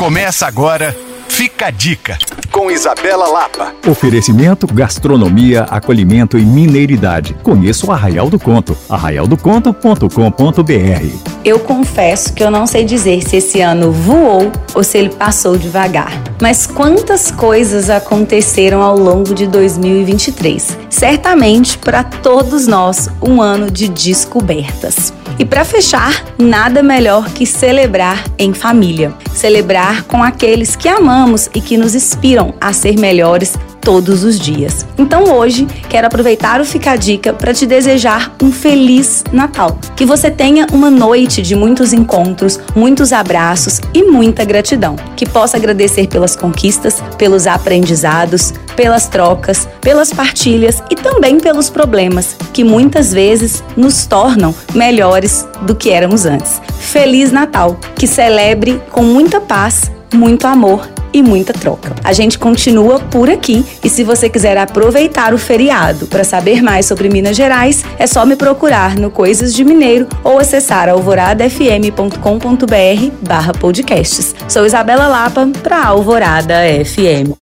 Começa agora, fica a dica, com Isabela Lapa. Oferecimento, gastronomia, acolhimento e mineiridade. Conheça o Arraial do Conto, arraialdoconto.com.br. Eu confesso que eu não sei dizer se esse ano voou ou se ele passou devagar. Mas quantas coisas aconteceram ao longo de 2023? Certamente para todos nós, um ano de descobertas. E para fechar, nada melhor que celebrar em família. Celebrar com aqueles que amamos e que nos inspiram a ser melhores todos os dias. Então hoje quero aproveitar o Fica a Dica para te desejar um feliz Natal. Que você tenha uma noite de muitos encontros, muitos abraços e muita gratidão. Que possa agradecer pelas conquistas, pelos aprendizados, pelas trocas, pelas partilhas e também pelos problemas que muitas vezes nos tornam melhores do que éramos antes. Feliz Natal! Que celebre com muita paz, muito amor e muita troca. A gente continua por aqui e se você quiser aproveitar o feriado para saber mais sobre Minas Gerais, é só me procurar no Coisas de Mineiro ou acessar alvoradafm.com.br barra podcasts. Sou Isabela Lapa para Alvorada FM.